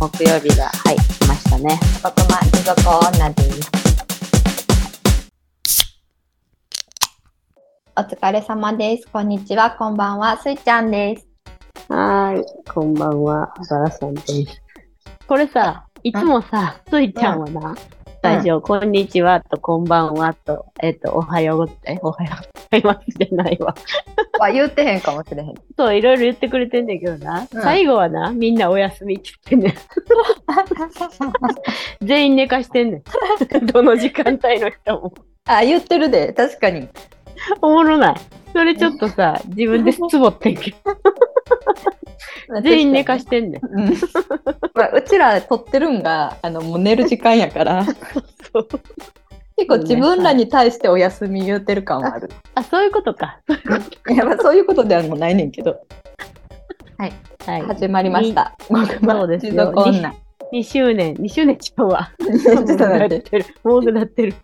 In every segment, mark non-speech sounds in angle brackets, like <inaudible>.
木曜日が、はい、来ましたね。僕は地獄女です。お疲れ様です。こんにちは、こんばんは、すいちゃんです。はーい、こんばんは、バラさんです。これさ、いつもさ、ついちゃんはな、最初、こんにちはと、こんばんはと、えっと、おはようごえ、おはようございますじゃないわ。<laughs> は言ってへんかもしれへん。そう、いろいろ言ってくれてんだけどな、うん最後はな、みんなおやすみって言ってんねん。<laughs> 全員寝かしてんねん。<laughs> どの時間帯の人も。あ、言ってるで、確かに。<laughs> おもろない。それちょっとさ、自分でつぼってんけど、全員寝かしてんねん。うんまあ、うちら撮ってるんが、あの、もう寝る時間やから、<laughs> そう結構自分らに対してお休み言うてる感はある。あ、そういうことか。<laughs> いや、まあ、そういうことではもうないねんけど、はい。始まりました。そうですよ地獄女。2周年、2周年ちゃうわ。ちょっと待って。てる。もうなってる。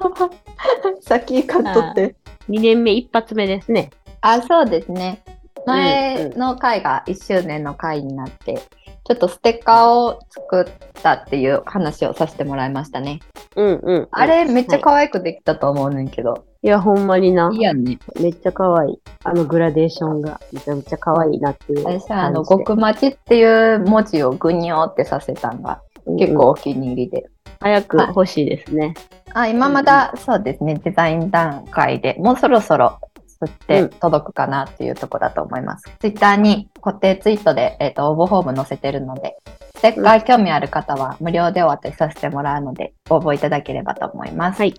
先買っとって。2年目一発目ですね。あ、そうですね。前うんの回が1周年の回になって、ちょっとステッカーを作ったっていう話をさせてもらいましたね。うんうん。あれめっちゃはい可愛くできたと思うねんけど。いや、ほんまにな。いいやんね。めっちゃ可愛い。あのグラデーションがめちゃめちゃ可愛いなっていう感じで。私はあの、極待ちっていう文字をグニョーってさせたんが結構お気に入りで。早く欲しいですね。あ、今まだそうですね、デザイン段階でもうそろそろ吸って届くかなっていうところだと思います。ツイッターに固定ツイートで、えっ、と、応募フォーム載せてるので、ステッカー興味ある方は無料でお渡しさせてもらうので、応募いただければと思います。はい。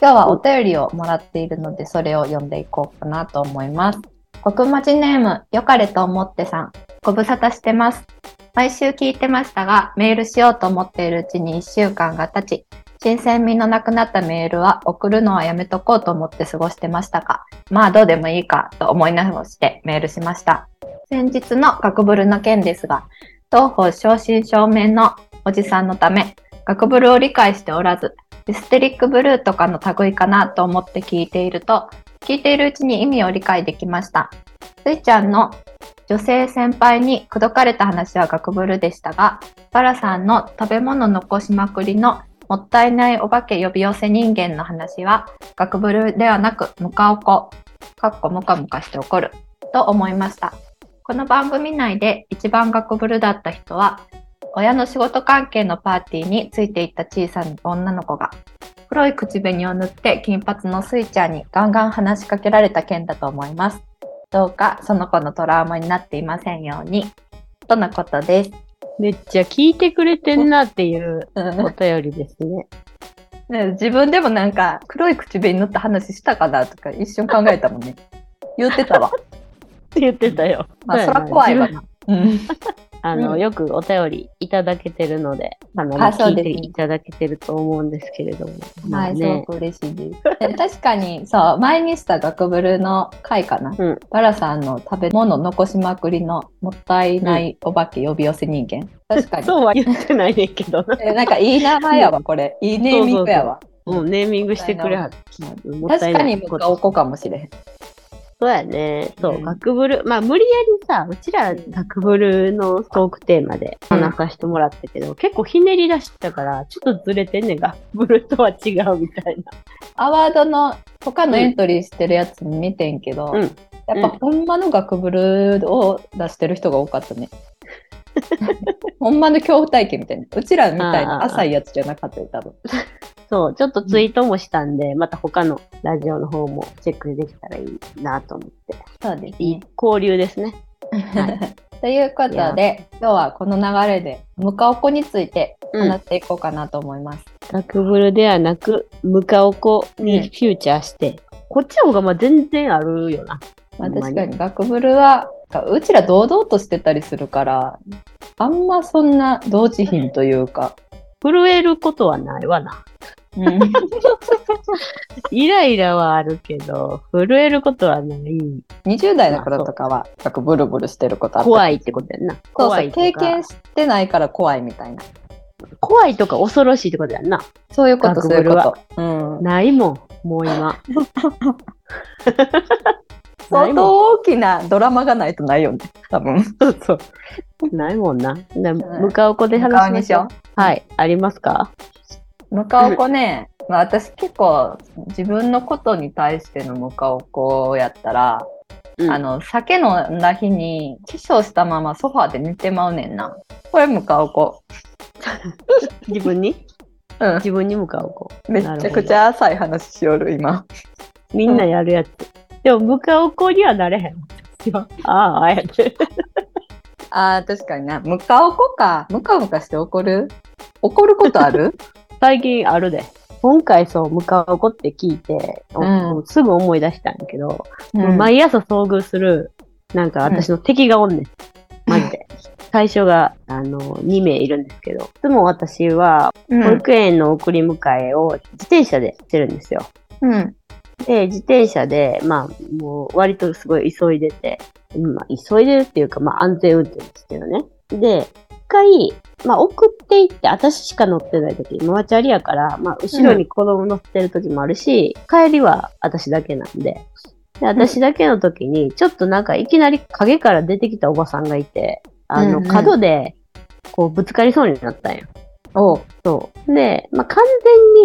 今日はお便りをもらっているので、それを読んでいこうかなと思います。国町ネーム、よかれと思ってさん、ご無沙汰してます。毎週聞いてましたが、メールしようと思っているうちに1週間が経ち、新鮮味のなくなったメールは送るのはやめとこうと思って過ごしてましたが、まあどうでもいいかと思い直してメールしました。先日の学ブルの件ですが、当方正真正銘のおじさんのため、学ブルを理解しておらず、ヒステリックブルーとかの類かなと思って聞いていると、聞いているうちに意味を理解できました。スイちゃんの女性先輩に口説かれた話は学ブルでしたが、バラさんの食べ物残しまくりのもったいないお化け呼び寄せ人間の話は、学ブルではなく、ムカオコ、かっこムカムカして怒る、と思いました。この番組内で一番学ブルだった人は、親の仕事関係のパーティーについていった小さな女の子が、黒い口紅を塗って金髪のスイちゃんにガンガン話しかけられた件だと思います。どうかその子のトラウマになっていませんように。とのことです。めっちゃ聞いてくれてんなっていうお便りですね。ね自分でもなんか黒い口紅塗った話したかなとか一瞬考えたもんね。言ってたわ。っ <laughs> て言ってたよ。まあそら怖いわな。うん。あの、うんよくお便りいただけてるので、あの、あそう聞いていただけてると思うんですけれども。まはい、すごく嬉しいです。で確かに、そう、<laughs> 前にした学ブルの回かな。うんバラさんの食べ物残しまくりのもったいないお化け呼び寄せ人間。確かに。そうは言ってないねんけどな。<laughs> えなんかいい名前やわ、これ。<laughs> いいネーミングやわ。もうネーミングしてくれは確かにムカオコかもしれへん。そうやね。そう、うん学ブル。まあ、無理やりさ、うちら学ブルのトークテーマで話させてもらったけど、結構ひねり出したから、ちょっとずれてんねん、学ブルとは違うみたいな。アワードの他のエントリーしてるやつ見てんけど、うんやっぱほんまの学ブルを出してる人が多かったね。<laughs> ほんまの恐怖体験みたいな。うちらみたいな浅いやつじゃなかったよ、多分。そう、ちょっとツイートもしたんで、また他のラジオの方もチェックできたらいいなと思って。そうですいい交流ですね。<laughs> ということで、今日はこの流れで、ムカオコについて話していこうかなと思います。学ブルではなく、ムカオコにフューチャーして、こっちの方がまあ全然あるよな。まあ、確かに学ブルは、うちら堂々としてたりするから、あんまそんな同時品というか、震えることはないわな。うんイライラはあるけど、震えることはない。20代の頃とかは、なんかブルブルしてることあった。怖いってことやんな。そうそう、経験してないから怖いみたいな。怖いとか恐ろしいってことやんな。そういうこと、そういうこと。うん。ないもん、もう今。<laughs> 相当大きなドラマがないとないよね。多分。そうそう。ないもんな。で向かう子で話しましょう。はい。ありますか？向かう子ね、まあ、私結構自分のことに対しての向かう子やったら、うん、あの酒飲んだ日に起床したままソファーで寝てまうねんな。これ向かう子。<laughs> 自分に？うん、自分に向かう子。めちゃくちゃ浅い話しよる、今。みんなやるやつ。うん、でも、向かう子にはなれへん。ああ、あやて。ああ、確かにな。向かう子か。ムカムカして怒る？怒ることある？<laughs> 最近あるで。今回そう、向かう子って聞いて、うん、すぐ思い出したんやけど、うん、毎朝遭遇する、なんか私の敵がおんねん。マジで。最初が、あの、2名いるんですけど、いつも私は、保育園の送り迎えを自転車でしてるんですよ。うん。で、自転車で、まあ、もう割とすごい急いでて、まあ、急いでるっていうか、まあ、安全運転ですけどね。で、一回、まあ、送っていって、私しか乗ってない時、ママチャリやから、まあ、後ろに子供乗ってる時もあるし、うん、帰りは私だけなんで、で、私だけの時に、ちょっとなんかいきなり影から出てきたおばさんがいて、あの、角で、こう、ぶつかりそうになったんよ。おそう。で、まあ、完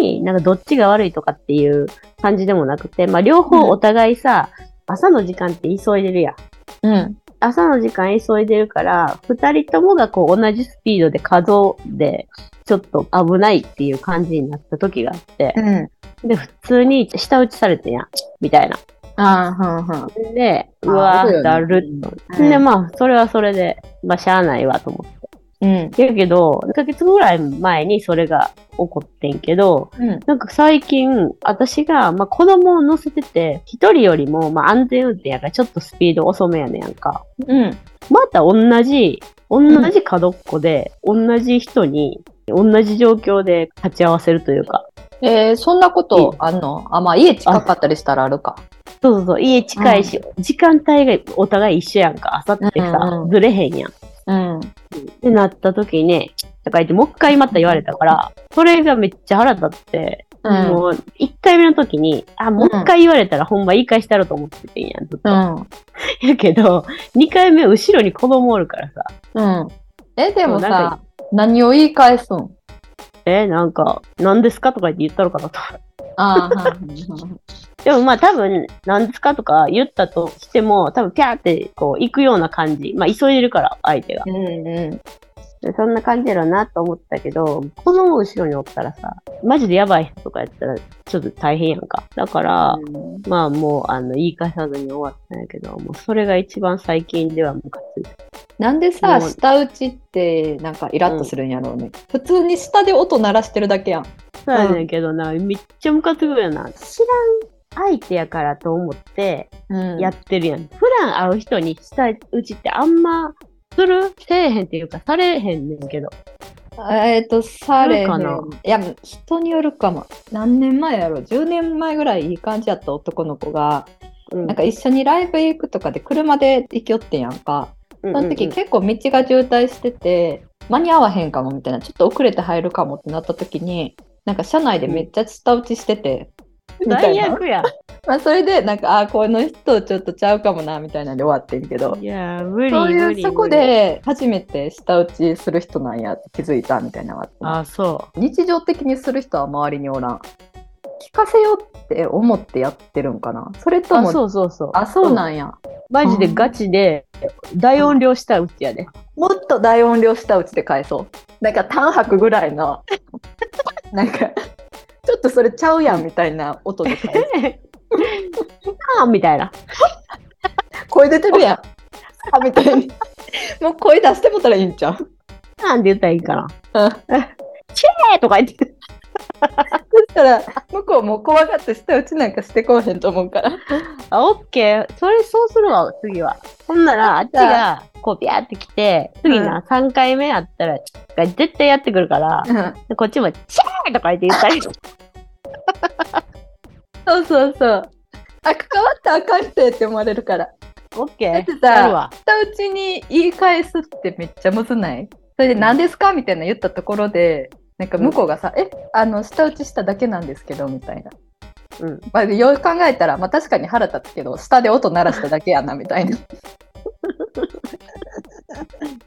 全になんかどっちが悪いとかっていう感じでもなくて、まあ、両方お互いさ、うん、朝の時間って急いでるやん。うん。朝の時間急いでるから、二人ともがこう同じスピードで稼働で、ちょっと危ないっていう感じになった時があって、うん、で、普通に下打ちされてやん、みたいな。ああ、はんはん。で、うわー、だるっと。で、まあ、それはそれで、まあ、しゃあないわと思って。うん。やけど、2ヶ月ぐらい前にそれが起こってんけど、うん、なんか最近、私が、まあ、子供を乗せてて、一人よりも、まあ、安全運転やからちょっとスピード遅めやねんやんか。うん。また同じ、同じ角っこで、うん、同じ人に、同じ状況で立ち合わせるというか。えー、そんなことあんの？あ、まあ、家近かったりしたらあるか。そうそうそう、家近いし、うん、時間帯がお互い一緒やんか。朝ってさ、うんうん、ずれへんやん。うん。ってなった時にね、とか言って、もう一回また言われたから、それがめっちゃ腹立って、うん、もう、一回目の時に、あ、もう一回言われたら、ほんま言い返したろと思っててんやん、ずっと。うん、やけど、二回目後ろに子供おるからさ。うん。え、でもさ、何を言い返すん？え、なんか、何ですか？とか言って言ったのかなと。ああ、でもまあ多分、何ですかとか言ったとしても、多分ピャーってこう行くような感じ。まあ急いでるから、相手が。うんうんそんな感じだろうなと思ったけど、子供後ろにおったらさ、マジでやばい人とかやったらちょっと大変やんか。だから、うん、まあもう、あの、言い返さずに終わったんやけど、もうそれが一番最近ではムカついた。なんでさ、舌打ちってなんかイラッとするんやろうね。うん、普通に下で音鳴らしてるだけやん。そうやねんけどな、めっちゃムカつくよな。知らん相手やからと思ってやってるやん。うん、普段会う人にしたうちってあんまするせえへんっていうかされへんねんけど。えっ、ー、と、されへん。いや、人によるかも。何年前やろ ?10 年前ぐらいいい感じやった男の子が、うん、なんか一緒にライブ行くとかで車で行きよってんやんか。その時結構道が渋滞してて、間に合わへんかもみたいな、ちょっと遅れて入るかもってなった時に、なんか車内でめっちゃ舌打ちしてて、<laughs> 最悪や。<laughs> まあそれでなんかあこの人ちょっとちゃうかもなみたいなんで終わってんけど。いや無理そういうそこで初めて舌打ちする人なんやって気づいたみたいなのがあそう。日常的にする人は周りにおらん。聞かせようって思ってやってるんかな。それともあそうそうそう。あそうなんや、マジでガチで大音量舌打ちやで、もっと大音量舌打ちで返そう。なんか単白ぐらいのなんかちょっとそれちゃうやんみたいな音で返す <laughs> あみたいな。声出てるやん。<laughs> あみたいに。もう声出してもたらいいんちゃうなんで言ったらいいかな。うん。<laughs> チェーとか言って。そしたら、向こうも怖がって下打ちなんかしてこうへんと思うから。あ、オッケー。それそうするわ、次は。ほんなら、あっちが、こう、ビャーって来て、次な、うん、3回目やったら、絶対やってくるから、うん、こっちも、チェーとか言って言ったり。<laughs> そうそうそう。あ、関わったらあかんってって思われるから。オッケー。だってさ、下打ちに言い返すってめっちゃむずない？それで何ですか？みたいな言ったところで、なんか向こうがさ、うん、え、あの、下打ちしただけなんですけど、みたいな。うん。まあ、よく考えたら、まあ、確かに腹立つけど下で音鳴らしただけやなみたいな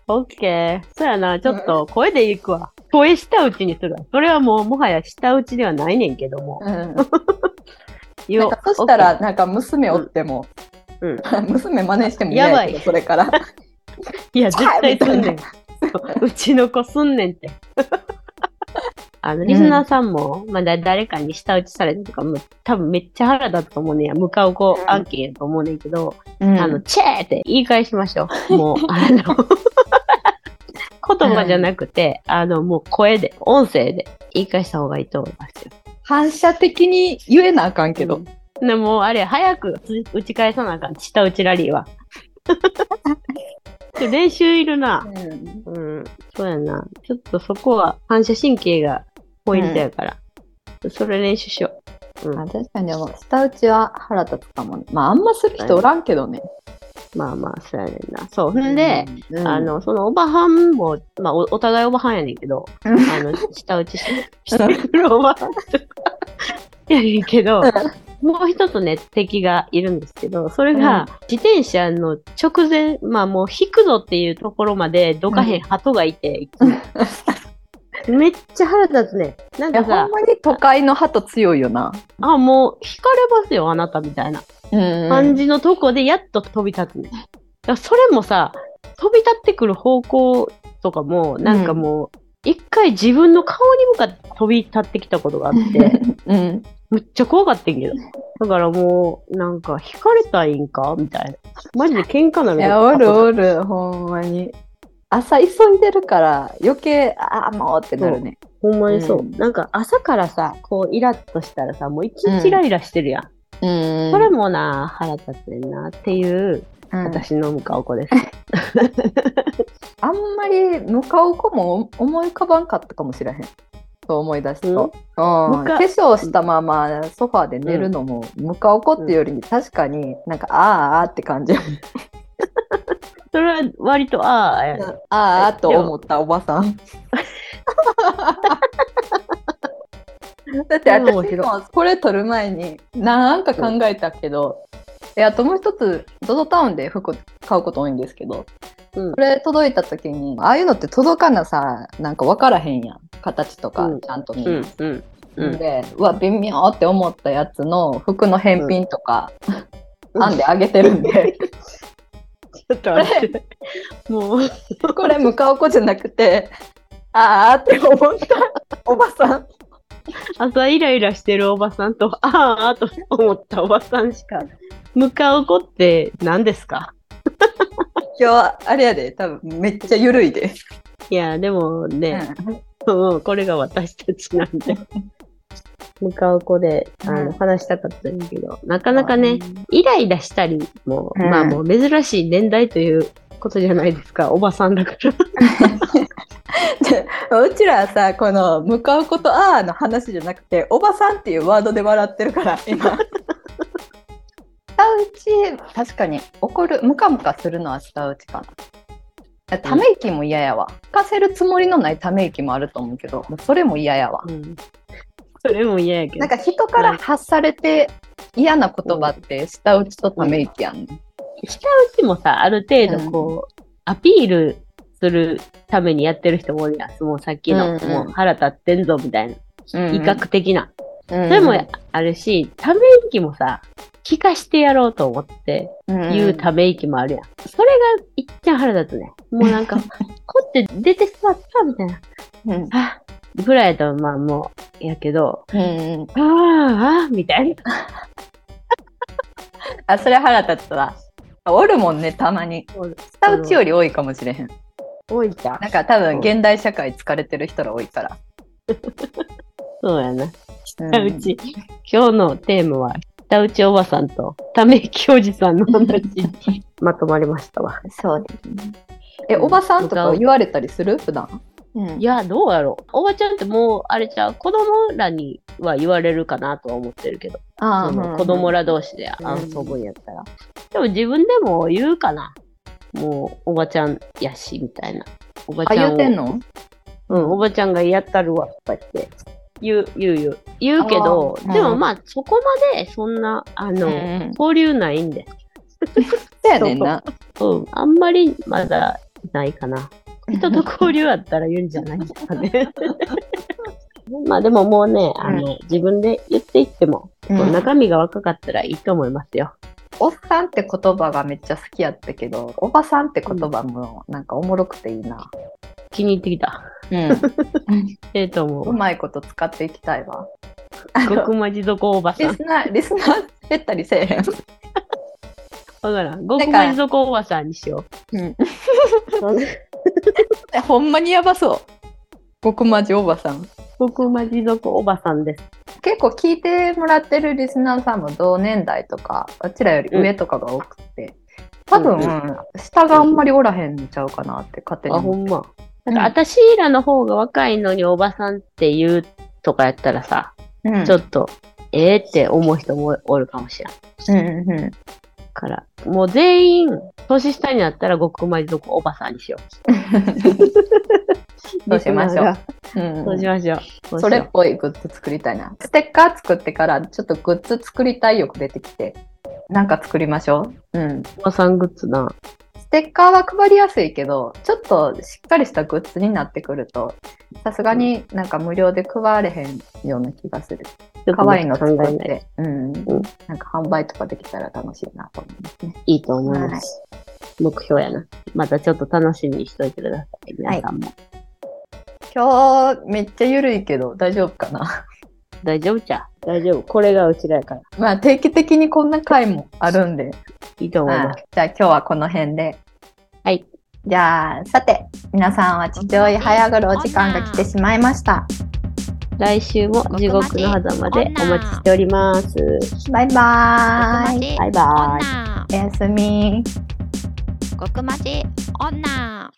オッケー。そうやな、ちょっと声でいくわ。声下打ちにするわ。それはもうもはや下打ちではないねんけども。うん <laughs> なんかそしたら、なんか娘おっても、うん <laughs> 娘真似しても嫌やけど、それから。<laughs> いや、絶対すんねん。うちの子すんねんって。あの、リスナーさんも、まあ、だ誰かに舌打ちされてとか、もう多分めっちゃ腹立つと思うねんや。向かう子うん案件やと思うねんけど、うんあの、チェーって言い返しましょう。もう、<laughs> あの、<laughs> 言葉じゃなくて、あの、もう声で、音声で言い返した方がいいと思いますよ。反射的に言えなあかんけど。でも、あれ、早くつ打ち返さなあかん。舌打ちラリーは。<laughs> 練習いるな。うん、そうやな。ちょっとそこは反射神経がポイントやから。それ練習しよう。うんあ確かにでも、舌打ちは腹立つかもね。まあ、あんまする人おらんけどね。まあまあ、そうやねんな。そう。ほんで、うん、あの、そのおばはんも、まあお、お互いおばはんやねんけど、うんあの、舌打ちししてくるおばはんとかやねんけど、もう一つね、敵がいるんですけど、それが、自転車の直前、まあもう引くぞっていうところまでどかへん鳩がいて、いつもめっちゃ腹立つね。なんかさほん、まに都会の鳩強いよな。あ、もう、引かれますよ、あなたみたいなうん感じのとこでやっと飛び立つね。それもさ、飛び立ってくる方向とかも、なんかもう、一回自分の顔に向かって飛び立ってきたことがあって、<laughs> うん。めっちゃ怖かったんけど。だからもう、なんか、引かれたいんかみたいな。マジで喧嘩なるいや、おるおる、ほんまに。朝急いでるから、余計、ああ、もうってなるね。ほんまにそう。うんなんか、朝からさ、こう、イラッとしたらさ、もう一日イライラしてるやん。うんそれもな、腹立つねんなっていう、うん私の向かう子です。<laughs> あんまり向かう子も思い浮かばんかったかもしれへん。そう思い出すと。うん向か化粧したままソファーで寝るのも、向かう子っていうより確かになんか、あーあーって感じ。それは割と、ああ、あーあーと思ったおばさん。<laughs> だって私もこれ撮る前になんか考えたけど、であともう一つ ZOZO タウンで服買うこと多いんですけど、うん。これ届いた時にああいうのって届かなさなんか分からへんやん。形とかうん。ちゃんと見うん、うん。うん。でうわ微妙って思ったやつの服の返品とか、うん。編んであげてるんで <laughs> ちょっと待って。もう、これ向かう子じゃなくてあーって思った。おばさん。朝イライラしてるおばさんと、ああと思ったおばさんしか、向かう子って何ですか？今日はあれやで。多分めっちゃ緩いで、いや、でもね、うん、これが私たちなんで。向かう子で、あの、うん話したかったんだけど、なかなかね、イライラしたりも、うん。まあもう珍しい年代ということじゃないですか、<laughs> おばさんだから。でうちらはさこの向かうことあーの話じゃなくておばさんっていうワードで笑ってるから今。舌打ち確かに怒るムカムカするのは舌打ちかな。ため息も嫌やわ。吹かせるつもりのないため息もあると思うけどもうそれも嫌やわ。うんそれも嫌やけどなん。か人から発されて嫌な言葉って舌打ちとため息やん、下打ちもさ、ある程度こう、アピールするためにやってる人もおるやん。もうさっきの、うんうんもう腹立ってんぞみたいな。うん威嚇的な。そそれもあるし、ため息もさ、聞かしてやろうと思って言うため息もあるやん。それがいっちゃん腹立つね。もうなんか、<laughs> こって出て座ったみたいな。うんあぐらいだとまあもう、やけど、うんうんあーあーみたいな。あそれ腹立つわあおるもんねたまに舌打ちより多いかもしれへん多いじゃん。なんか多分現代社会疲れてる人ら多いから。そうやな。うん下打ち。今日のテーマは、下打ちおばさんとため息おじさんの話に <laughs> まとまりましたわ。そうですね。え、おばさんとか言われたりする？普段？うんいや、どうやろう。おばちゃんってもう、あれじゃう、子供らには言われるかなとは思ってるけど、あその子供ら。ら同士でうん遊ぶんやったら。でも自分でも言うかな。もう、おばちゃんやし、みたいな。おばあ、ちゃんを言うてんの？うん、おばちゃんがやったるわ、とか言って。言う、言う、言う。言うけど、でもまあ、そこまで、そんな、あの、うん交流ないんで。<laughs> そうやねんな。<laughs> うん、あんまりまだないかな。人と交流あったら言うんじゃないですかね。<laughs> まあでももうね、あの、自分で言っていっても、うん中身が若かったらいいと思いますよ。おっさんって言葉がめっちゃ好きやったけど、おばさんって言葉もなんかおもろくていいな。気に入ってきた。うん。<laughs> ええと思う。うまいこと使っていきたいわ。極まじ底おばさん。リスナー、リスナー減ったりせえへん。わからん。極まじ底おばさんにしようん。う。え <laughs> ほんまにやばそう。極まじおばさん。極まじ底おばさんです。結構聞いてもらってるリスナーさんも同年代とか、あちらより上とかが多くて、多分、うん下があんまりおらへんのちゃうかなって勝手にあ。ほんま。うんなんか、私らの方が若いのにおばさんって言うとかやったらさ、うんちょっと、ええって思う人もおるかもしれん。うんうんから、もう全員、年下になったら極まり底おばさんにしよう。<laughs> そうしましょう？うんそう？しましょう？それっよぽいグッズ作りたいな。ステッカー作ってから、ちょっとグッズ作りたい欲出てきて、なんか作りましょう？うん。う。おばさんグッズな。ステッカーは配りやすいけど、ちょっとしっかりしたグッズになってくると、さすがになんか無料で配られへんような気がする。可愛いの考作っ。て、うん。んなんか販売とかできたら楽しいなと思いますね。いいと思います。目標やな。またちょっと楽しみにしといてください。皆さんも。今日めっちゃ緩いけど大丈夫かな？大丈夫ちゃう？大丈夫。これがうちらやから。まあ定期的にこんな回もあるんで、いいと思います。はいじゃあ今日はこの辺で。はい。じゃあ、さて、皆さんは地上へ早上がるお時間が来てしまいました。来週も地獄の狭間でお待ちしております。バイバーイ。バイバイ。おやすみ。極まち女